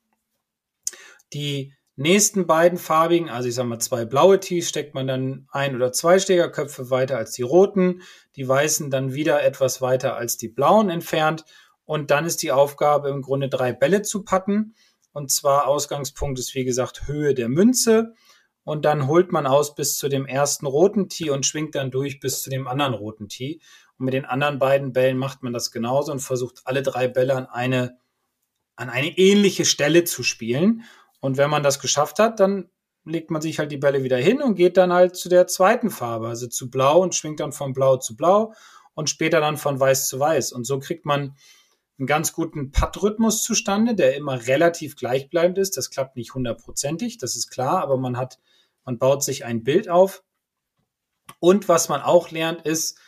Die nächsten beiden farbigen, also ich sag mal zwei blaue Tees, steckt man dann ein oder zwei Schlägerköpfe weiter als die roten, die weißen dann wieder etwas weiter als die blauen entfernt. Und dann ist die Aufgabe im Grunde drei Bälle zu patten. Und zwar Ausgangspunkt ist, wie gesagt, Höhe der Münze. und dann holt man aus bis zu dem ersten roten Tee und schwingt dann durch bis zu dem anderen roten Tee. Und mit den anderen beiden Bällen macht man das genauso und versucht alle drei Bälle an eine, an eine ähnliche Stelle zu spielen. Und wenn man das geschafft hat, dann legt man sich halt die Bälle wieder hin und geht dann halt zu der zweiten Farbe, also zu blau und schwingt dann von blau zu blau und später dann von weiß zu weiß. Und so kriegt man einen ganz guten Putt-Rhythmus zustande, der immer relativ gleichbleibend ist. Das klappt nicht hundertprozentig, das ist klar, aber man hat, man baut sich ein Bild auf. Und was man auch lernt, ist,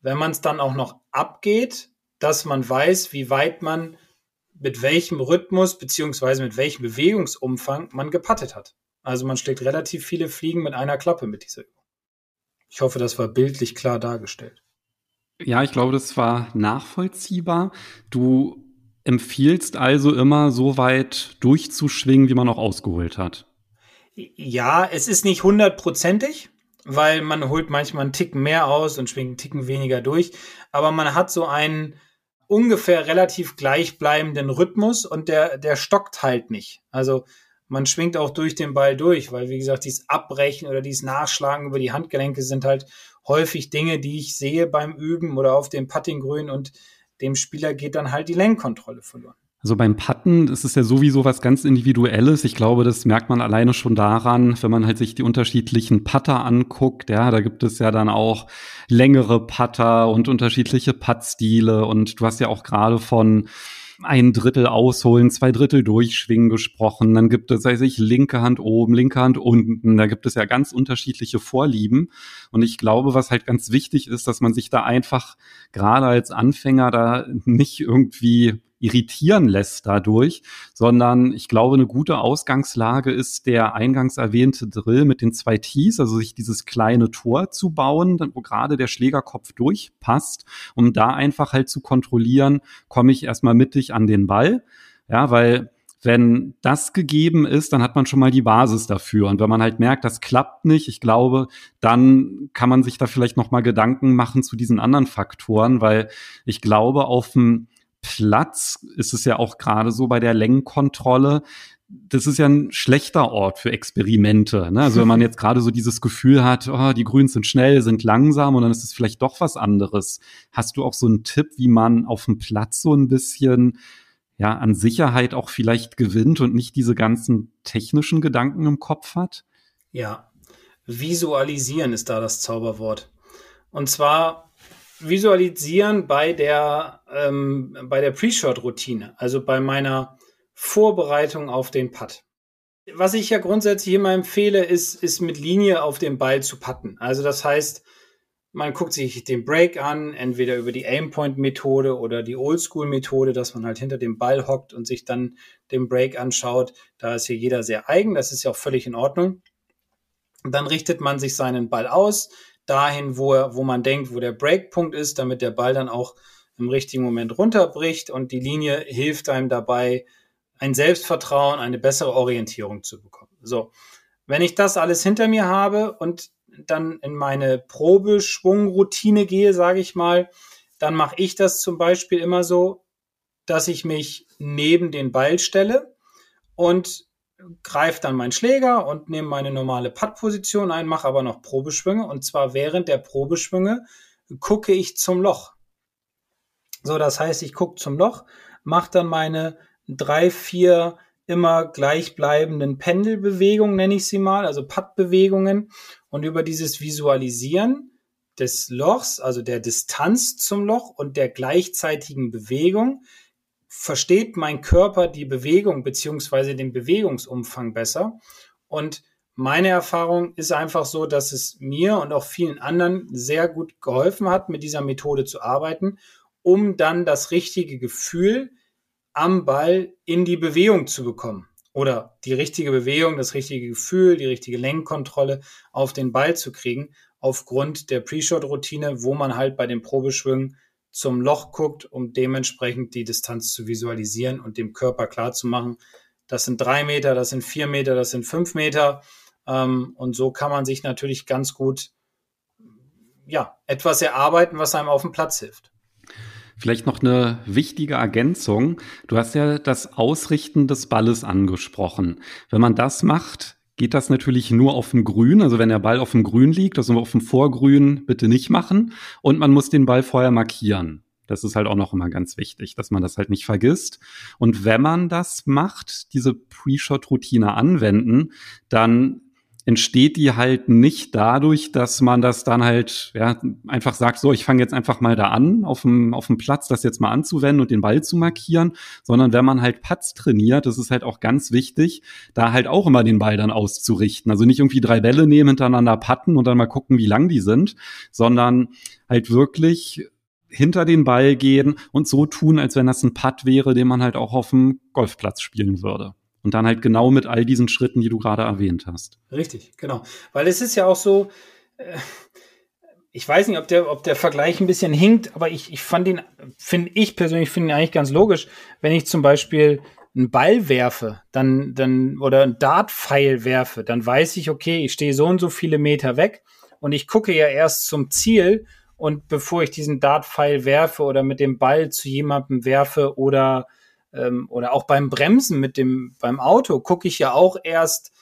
wenn man es dann auch noch abgeht, dass man weiß, wie weit man mit welchem Rhythmus beziehungsweise mit welchem Bewegungsumfang man gepattet hat. Also man schlägt relativ viele Fliegen mit einer Klappe mit dieser Übung. Ich hoffe, das war bildlich klar dargestellt. Ja, ich glaube, das war nachvollziehbar. Du empfiehlst also immer so weit durchzuschwingen, wie man auch ausgeholt hat. Ja, es ist nicht hundertprozentig, weil man holt manchmal einen Ticken mehr aus und schwingt einen Ticken weniger durch. Aber man hat so einen ungefähr relativ gleichbleibenden Rhythmus und der, der stockt halt nicht. Also man schwingt auch durch den Ball durch, weil wie gesagt, dieses Abbrechen oder dieses Nachschlagen über die Handgelenke sind halt häufig Dinge, die ich sehe beim Üben oder auf dem Puttinggrün und dem Spieler geht dann halt die Lenkkontrolle verloren. Also beim Putten ist es ja sowieso was ganz Individuelles. Ich glaube, das merkt man alleine schon daran, wenn man halt sich die unterschiedlichen Putter anguckt. Ja, da gibt es ja dann auch längere Putter und unterschiedliche Puttstile. Und du hast ja auch gerade von ein Drittel ausholen, zwei Drittel durchschwingen gesprochen. Dann gibt es, sei ich, linke Hand oben, linke Hand unten. Da gibt es ja ganz unterschiedliche Vorlieben. Und ich glaube, was halt ganz wichtig ist, dass man sich da einfach gerade als Anfänger da nicht irgendwie irritieren lässt dadurch, sondern ich glaube, eine gute Ausgangslage ist der eingangs erwähnte Drill mit den zwei Tees, also sich dieses kleine Tor zu bauen, wo gerade der Schlägerkopf durchpasst, um da einfach halt zu kontrollieren, komme ich erstmal mittig an den Ball. Ja, weil wenn das gegeben ist, dann hat man schon mal die Basis dafür. Und wenn man halt merkt, das klappt nicht, ich glaube, dann kann man sich da vielleicht noch mal Gedanken machen zu diesen anderen Faktoren, weil ich glaube, auf dem Platz ist es ja auch gerade so bei der Längenkontrolle. Das ist ja ein schlechter Ort für Experimente. Ne? Also wenn man jetzt gerade so dieses Gefühl hat, oh, die Grüns sind schnell, sind langsam und dann ist es vielleicht doch was anderes. Hast du auch so einen Tipp, wie man auf dem Platz so ein bisschen ja an Sicherheit auch vielleicht gewinnt und nicht diese ganzen technischen Gedanken im Kopf hat? Ja, visualisieren ist da das Zauberwort. Und zwar visualisieren bei der, ähm, bei der Pre-Shot-Routine, also bei meiner Vorbereitung auf den Putt. Was ich ja grundsätzlich immer empfehle, ist, ist mit Linie auf den Ball zu putten. Also das heißt, man guckt sich den Break an, entweder über die Aimpoint-Methode oder die Oldschool-Methode, dass man halt hinter dem Ball hockt und sich dann den Break anschaut. Da ist hier jeder sehr eigen, das ist ja auch völlig in Ordnung. Dann richtet man sich seinen Ball aus, dahin, wo, er, wo man denkt, wo der Breakpunkt ist, damit der Ball dann auch im richtigen Moment runterbricht und die Linie hilft einem dabei, ein Selbstvertrauen, eine bessere Orientierung zu bekommen. So, wenn ich das alles hinter mir habe und dann in meine Probeschwungroutine gehe, sage ich mal, dann mache ich das zum Beispiel immer so, dass ich mich neben den Ball stelle und greife dann meinen Schläger und nehme meine normale Putt-Position ein, mache aber noch Probeschwünge. Und zwar während der Probeschwünge gucke ich zum Loch. So, das heißt, ich gucke zum Loch, mache dann meine drei, vier immer gleichbleibenden Pendelbewegungen, nenne ich sie mal, also Putt-Bewegungen. Und über dieses Visualisieren des Lochs, also der Distanz zum Loch und der gleichzeitigen Bewegung, versteht mein Körper die Bewegung beziehungsweise den Bewegungsumfang besser. Und meine Erfahrung ist einfach so, dass es mir und auch vielen anderen sehr gut geholfen hat, mit dieser Methode zu arbeiten, um dann das richtige Gefühl am Ball in die Bewegung zu bekommen. Oder die richtige Bewegung, das richtige Gefühl, die richtige Lenkkontrolle auf den Ball zu kriegen, aufgrund der Pre-Shot-Routine, wo man halt bei den Probeschwüngen zum Loch guckt, um dementsprechend die Distanz zu visualisieren und dem Körper klar zu machen, das sind drei Meter, das sind vier Meter, das sind fünf Meter. Ähm, und so kann man sich natürlich ganz gut ja, etwas erarbeiten, was einem auf dem Platz hilft. Vielleicht noch eine wichtige Ergänzung. Du hast ja das Ausrichten des Balles angesprochen. Wenn man das macht, geht das natürlich nur auf dem Grün. Also wenn der Ball auf dem Grün liegt, also auf dem Vorgrün bitte nicht machen. Und man muss den Ball vorher markieren. Das ist halt auch noch immer ganz wichtig, dass man das halt nicht vergisst. Und wenn man das macht, diese Pre-Shot-Routine anwenden, dann entsteht die halt nicht dadurch, dass man das dann halt ja, einfach sagt, so, ich fange jetzt einfach mal da an, auf dem, auf dem Platz das jetzt mal anzuwenden und den Ball zu markieren, sondern wenn man halt Putts trainiert, das ist halt auch ganz wichtig, da halt auch immer den Ball dann auszurichten. Also nicht irgendwie drei Bälle nehmen, hintereinander putten und dann mal gucken, wie lang die sind, sondern halt wirklich hinter den Ball gehen und so tun, als wenn das ein Putt wäre, den man halt auch auf dem Golfplatz spielen würde. Und dann halt genau mit all diesen Schritten, die du gerade erwähnt hast. Richtig, genau. Weil es ist ja auch so, äh, ich weiß nicht, ob der, ob der Vergleich ein bisschen hinkt, aber ich, ich fand ihn, finde ich persönlich, finde ihn eigentlich ganz logisch, wenn ich zum Beispiel einen Ball werfe, dann, dann, oder einen Dartpfeil werfe, dann weiß ich, okay, ich stehe so und so viele Meter weg und ich gucke ja erst zum Ziel und bevor ich diesen Dartpfeil werfe oder mit dem Ball zu jemandem werfe oder ähm, oder auch beim Bremsen mit dem, beim Auto gucke ich ja auch erst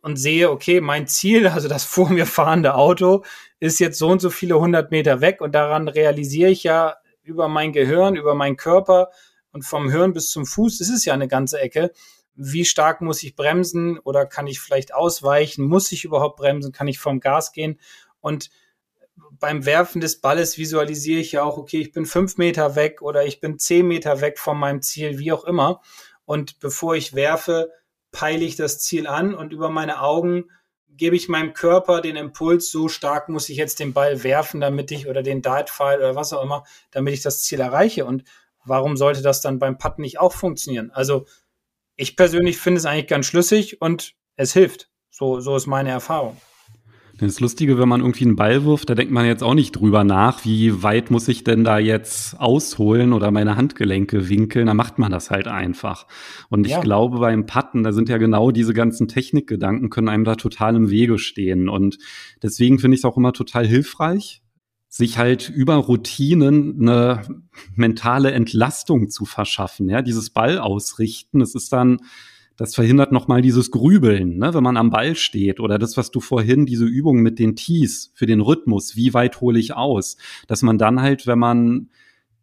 und sehe, okay, mein Ziel, also das vor mir fahrende Auto, ist jetzt so und so viele hundert Meter weg und daran realisiere ich ja über mein Gehirn, über meinen Körper und vom Hirn bis zum Fuß, ist es ja eine ganze Ecke. Wie stark muss ich bremsen oder kann ich vielleicht ausweichen? Muss ich überhaupt bremsen? Kann ich vom Gas gehen? Und beim Werfen des Balles visualisiere ich ja auch, okay, ich bin fünf Meter weg oder ich bin zehn Meter weg von meinem Ziel, wie auch immer. Und bevor ich werfe, peile ich das Ziel an und über meine Augen gebe ich meinem Körper den Impuls, so stark muss ich jetzt den Ball werfen, damit ich oder den Dart-Pfeil oder was auch immer, damit ich das Ziel erreiche. Und warum sollte das dann beim Putten nicht auch funktionieren? Also ich persönlich finde es eigentlich ganz schlüssig und es hilft. So, so ist meine Erfahrung. Das Lustige, wenn man irgendwie einen Ball wirft, da denkt man jetzt auch nicht drüber nach, wie weit muss ich denn da jetzt ausholen oder meine Handgelenke winkeln. Da macht man das halt einfach. Und ich ja. glaube, beim Putten, da sind ja genau diese ganzen Technikgedanken, können einem da total im Wege stehen. Und deswegen finde ich es auch immer total hilfreich, sich halt über Routinen eine mentale Entlastung zu verschaffen. Ja, dieses Ball ausrichten, es ist dann das verhindert nochmal dieses Grübeln, ne, wenn man am Ball steht oder das, was du vorhin, diese Übung mit den Tees für den Rhythmus, wie weit hole ich aus, dass man dann halt, wenn man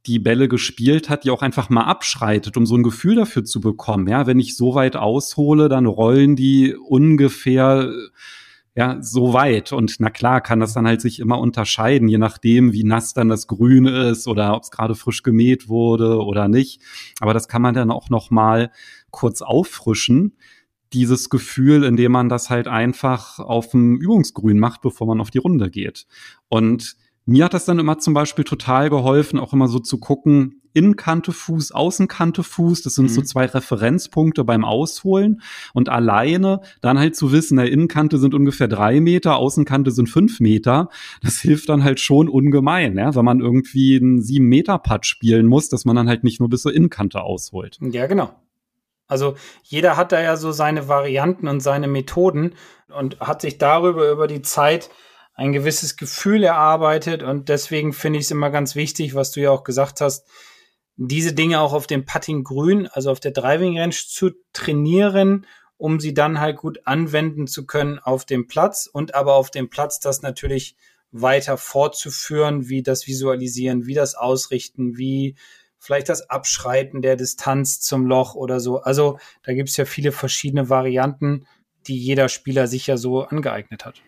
die Bälle gespielt hat, die auch einfach mal abschreitet, um so ein Gefühl dafür zu bekommen. Ja, wenn ich so weit aushole, dann rollen die ungefähr ja, so weit. Und na klar, kann das dann halt sich immer unterscheiden, je nachdem, wie nass dann das Grün ist oder ob es gerade frisch gemäht wurde oder nicht. Aber das kann man dann auch noch mal kurz auffrischen, dieses Gefühl, indem man das halt einfach auf dem Übungsgrün macht, bevor man auf die Runde geht. Und mir hat das dann immer zum Beispiel total geholfen, auch immer so zu gucken, Innenkante Fuß, Außenkante Fuß, das sind mhm. so zwei Referenzpunkte beim Ausholen und alleine dann halt zu wissen, der Innenkante sind ungefähr drei Meter, Außenkante sind fünf Meter, das hilft dann halt schon ungemein, ja, wenn man irgendwie einen sieben Meter Putt spielen muss, dass man dann halt nicht nur bis zur Innenkante ausholt. Ja, genau. Also jeder hat da ja so seine Varianten und seine Methoden und hat sich darüber über die Zeit ein gewisses Gefühl erarbeitet und deswegen finde ich es immer ganz wichtig, was du ja auch gesagt hast, diese Dinge auch auf dem Putting Grün, also auf der Driving Range zu trainieren, um sie dann halt gut anwenden zu können auf dem Platz und aber auf dem Platz das natürlich weiter fortzuführen, wie das Visualisieren, wie das Ausrichten, wie vielleicht das Abschreiten der Distanz zum Loch oder so. Also da gibt es ja viele verschiedene Varianten, die jeder Spieler sich ja so angeeignet hat.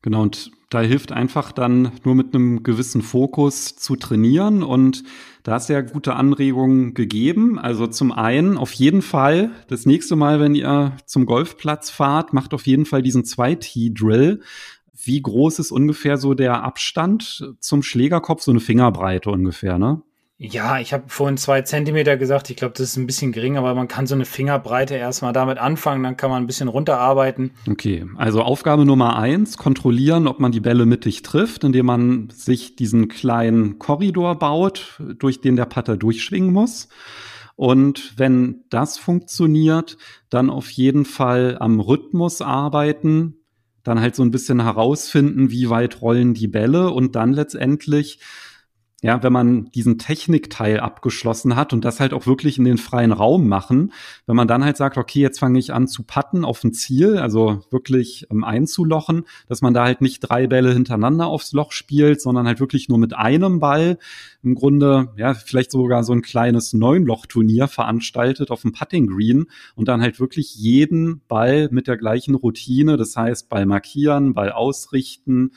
Genau, und da hilft einfach dann nur mit einem gewissen Fokus zu trainieren und da du ja gute Anregungen gegeben. Also zum einen auf jeden Fall das nächste Mal, wenn ihr zum Golfplatz fahrt, macht auf jeden Fall diesen 2T-Drill. Wie groß ist ungefähr so der Abstand zum Schlägerkopf? So eine Fingerbreite ungefähr, ne? Ja, ich habe vorhin zwei Zentimeter gesagt. Ich glaube, das ist ein bisschen gering, aber man kann so eine Fingerbreite erstmal damit anfangen, dann kann man ein bisschen runterarbeiten. Okay, also Aufgabe Nummer eins, kontrollieren, ob man die Bälle mittig trifft, indem man sich diesen kleinen Korridor baut, durch den der Putter durchschwingen muss. Und wenn das funktioniert, dann auf jeden Fall am Rhythmus arbeiten, dann halt so ein bisschen herausfinden, wie weit rollen die Bälle und dann letztendlich ja, wenn man diesen Technikteil abgeschlossen hat und das halt auch wirklich in den freien Raum machen, wenn man dann halt sagt, okay, jetzt fange ich an zu patten auf ein Ziel, also wirklich ähm, einzulochen, dass man da halt nicht drei Bälle hintereinander aufs Loch spielt, sondern halt wirklich nur mit einem Ball im Grunde, ja, vielleicht sogar so ein kleines Neunloch-Turnier veranstaltet auf dem Putting Green und dann halt wirklich jeden Ball mit der gleichen Routine, das heißt Ball markieren, Ball ausrichten,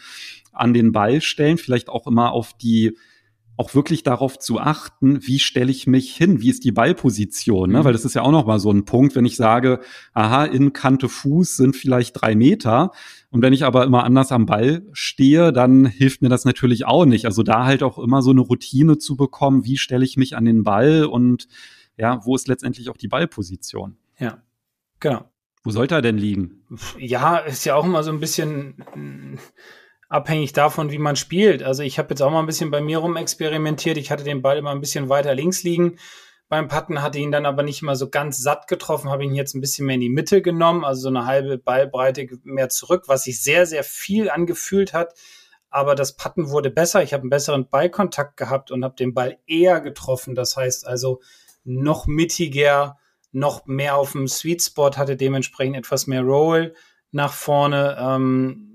an den Ball stellen, vielleicht auch immer auf die auch wirklich darauf zu achten, wie stelle ich mich hin, wie ist die Ballposition, ne? Mhm. weil das ist ja auch noch mal so ein Punkt, wenn ich sage, aha, in Kante Fuß sind vielleicht drei Meter und wenn ich aber immer anders am Ball stehe, dann hilft mir das natürlich auch nicht. Also da halt auch immer so eine Routine zu bekommen, wie stelle ich mich an den Ball und ja, wo ist letztendlich auch die Ballposition? Ja, genau. Wo sollte er denn liegen? Ja, ist ja auch immer so ein bisschen abhängig davon, wie man spielt. Also ich habe jetzt auch mal ein bisschen bei mir rum experimentiert. Ich hatte den Ball immer ein bisschen weiter links liegen. Beim Patten hatte ihn dann aber nicht mal so ganz satt getroffen, habe ihn jetzt ein bisschen mehr in die Mitte genommen, also so eine halbe Ballbreite mehr zurück, was sich sehr, sehr viel angefühlt hat. Aber das Patten wurde besser. Ich habe einen besseren Ballkontakt gehabt und habe den Ball eher getroffen. Das heißt also noch mittiger, noch mehr auf dem Sweet Spot, hatte dementsprechend etwas mehr Roll nach vorne. Ähm,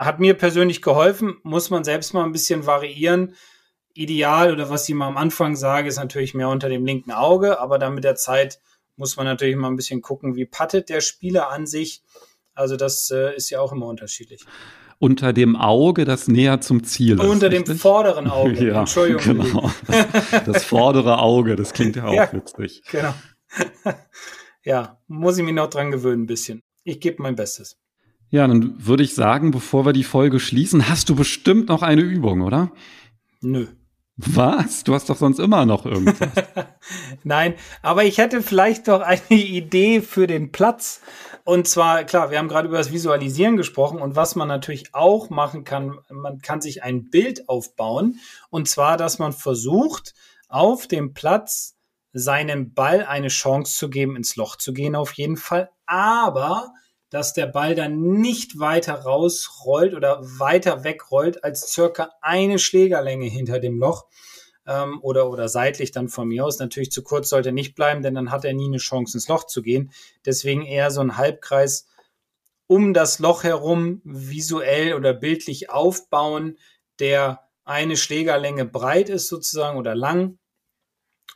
hat mir persönlich geholfen, muss man selbst mal ein bisschen variieren. Ideal oder was ich mal am Anfang sage, ist natürlich mehr unter dem linken Auge, aber dann mit der Zeit muss man natürlich mal ein bisschen gucken, wie pattet der Spieler an sich. Also das äh, ist ja auch immer unterschiedlich. Unter dem Auge, das näher zum Ziel ist. Unter dem vorderen Auge. ja, Entschuldigung. Genau. Das vordere Auge, das klingt ja auch ja, witzig. Genau. ja, muss ich mich noch dran gewöhnen ein bisschen. Ich gebe mein Bestes. Ja, dann würde ich sagen, bevor wir die Folge schließen, hast du bestimmt noch eine Übung, oder? Nö. Was? Du hast doch sonst immer noch irgendwas. Nein, aber ich hätte vielleicht doch eine Idee für den Platz. Und zwar, klar, wir haben gerade über das Visualisieren gesprochen und was man natürlich auch machen kann, man kann sich ein Bild aufbauen. Und zwar, dass man versucht, auf dem Platz seinem Ball eine Chance zu geben, ins Loch zu gehen, auf jeden Fall. Aber dass der Ball dann nicht weiter rausrollt oder weiter wegrollt als circa eine Schlägerlänge hinter dem Loch ähm, oder, oder seitlich dann von mir aus. Natürlich zu kurz sollte nicht bleiben, denn dann hat er nie eine Chance ins Loch zu gehen. Deswegen eher so ein Halbkreis um das Loch herum visuell oder bildlich aufbauen, der eine Schlägerlänge breit ist sozusagen oder lang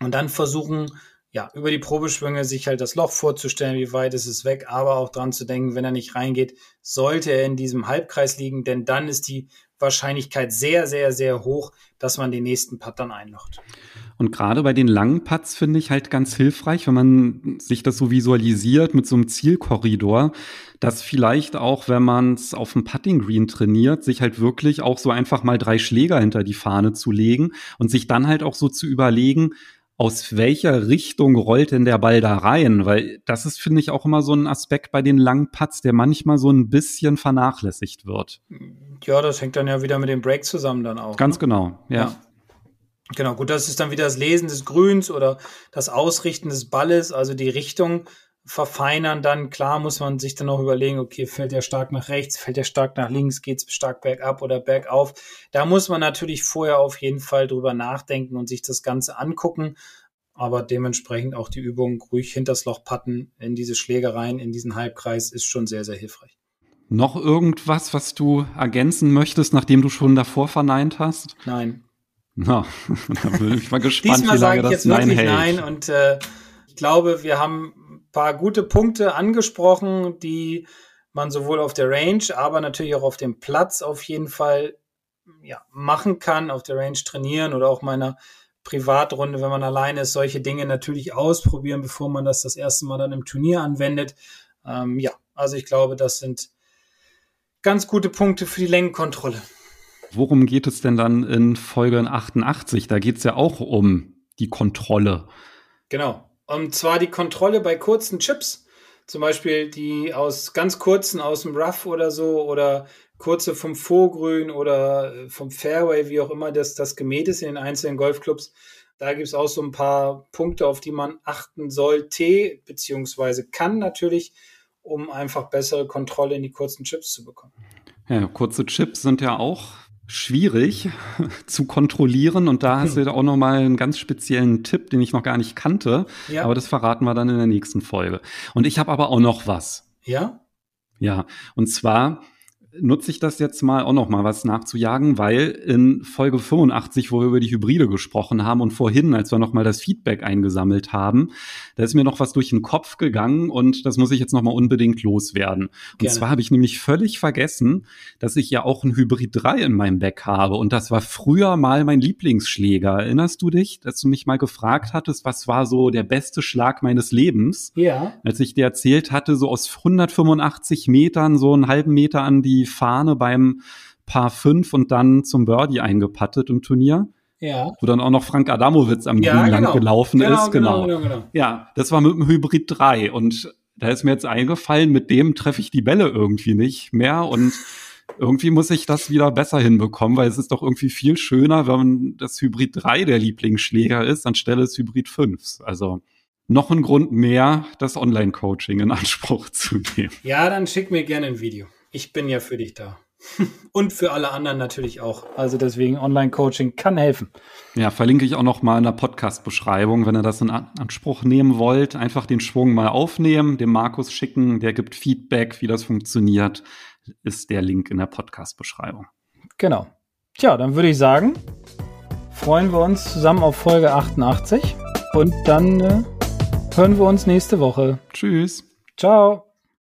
und dann versuchen ja, über die Probeschwünge sich halt das Loch vorzustellen, wie weit ist es weg, aber auch dran zu denken, wenn er nicht reingeht, sollte er in diesem Halbkreis liegen, denn dann ist die Wahrscheinlichkeit sehr, sehr, sehr hoch, dass man den nächsten Putt dann einlocht. Und gerade bei den langen Putts finde ich halt ganz hilfreich, wenn man sich das so visualisiert mit so einem Zielkorridor, dass vielleicht auch, wenn man es auf dem Putting Green trainiert, sich halt wirklich auch so einfach mal drei Schläger hinter die Fahne zu legen und sich dann halt auch so zu überlegen, aus welcher Richtung rollt denn der Ball da rein? Weil das ist, finde ich, auch immer so ein Aspekt bei den langen Putts, der manchmal so ein bisschen vernachlässigt wird. Ja, das hängt dann ja wieder mit dem Break zusammen dann auch. Ganz ne? genau, ja. ja. Genau, gut, das ist dann wieder das Lesen des Grüns oder das Ausrichten des Balles, also die Richtung verfeinern dann. Klar muss man sich dann auch überlegen, okay, fällt der stark nach rechts, fällt der stark nach links, geht's stark bergab oder bergauf. Da muss man natürlich vorher auf jeden Fall drüber nachdenken und sich das Ganze angucken. Aber dementsprechend auch die Übung ruhig hinters Loch patten in diese Schlägereien, in diesen Halbkreis ist schon sehr, sehr hilfreich. Noch irgendwas, was du ergänzen möchtest, nachdem du schon davor verneint hast? Nein. Na, da bin ich mal gespannt, Diesmal wie lange sage ich jetzt wirklich hält. Nein und äh, ich glaube, wir haben paar gute Punkte angesprochen, die man sowohl auf der Range, aber natürlich auch auf dem Platz auf jeden Fall ja, machen kann, auf der Range trainieren oder auch meiner Privatrunde, wenn man alleine ist, solche Dinge natürlich ausprobieren, bevor man das das erste Mal dann im Turnier anwendet. Ähm, ja, also ich glaube, das sind ganz gute Punkte für die Längenkontrolle. Worum geht es denn dann in Folge 88? Da geht es ja auch um die Kontrolle. Genau. Und zwar die Kontrolle bei kurzen Chips. Zum Beispiel die aus ganz kurzen aus dem Rough oder so oder kurze vom Vorgrün oder äh, vom Fairway, wie auch immer das, das gemäht ist in den einzelnen Golfclubs. Da gibt es auch so ein paar Punkte, auf die man achten sollte, beziehungsweise kann natürlich, um einfach bessere Kontrolle in die kurzen Chips zu bekommen. Ja, kurze Chips sind ja auch schwierig zu kontrollieren und da hast du auch noch mal einen ganz speziellen Tipp, den ich noch gar nicht kannte, ja. aber das verraten wir dann in der nächsten Folge. Und ich habe aber auch noch was. Ja? Ja, und zwar nutze ich das jetzt mal auch noch mal was nachzujagen, weil in Folge 85, wo wir über die Hybride gesprochen haben und vorhin, als wir noch mal das Feedback eingesammelt haben, da ist mir noch was durch den Kopf gegangen und das muss ich jetzt noch mal unbedingt loswerden. Und Gerne. zwar habe ich nämlich völlig vergessen, dass ich ja auch ein Hybrid 3 in meinem Back habe und das war früher mal mein Lieblingsschläger. Erinnerst du dich, dass du mich mal gefragt hattest, was war so der beste Schlag meines Lebens? Ja. Als ich dir erzählt hatte, so aus 185 Metern so einen halben Meter an die Fahne beim Paar 5 und dann zum Birdie eingepattet im Turnier. Ja. Wo dann auch noch Frank Adamowitz am ja, Grün genau. lang gelaufen genau, ist. Genau. Genau, genau, genau. Ja, das war mit dem Hybrid 3 und da ist mir jetzt eingefallen, mit dem treffe ich die Bälle irgendwie nicht mehr und irgendwie muss ich das wieder besser hinbekommen, weil es ist doch irgendwie viel schöner, wenn das Hybrid 3 der Lieblingsschläger ist, anstelle des Hybrid 5. Also noch ein Grund mehr, das Online-Coaching in Anspruch zu nehmen. Ja, dann schick mir gerne ein Video. Ich bin ja für dich da. Und für alle anderen natürlich auch. Also deswegen Online-Coaching kann helfen. Ja, verlinke ich auch noch mal in der Podcast-Beschreibung, wenn ihr das in Anspruch nehmen wollt. Einfach den Schwung mal aufnehmen, dem Markus schicken, der gibt Feedback, wie das funktioniert, ist der Link in der Podcast-Beschreibung. Genau. Tja, dann würde ich sagen, freuen wir uns zusammen auf Folge 88 und dann äh, hören wir uns nächste Woche. Tschüss. Ciao.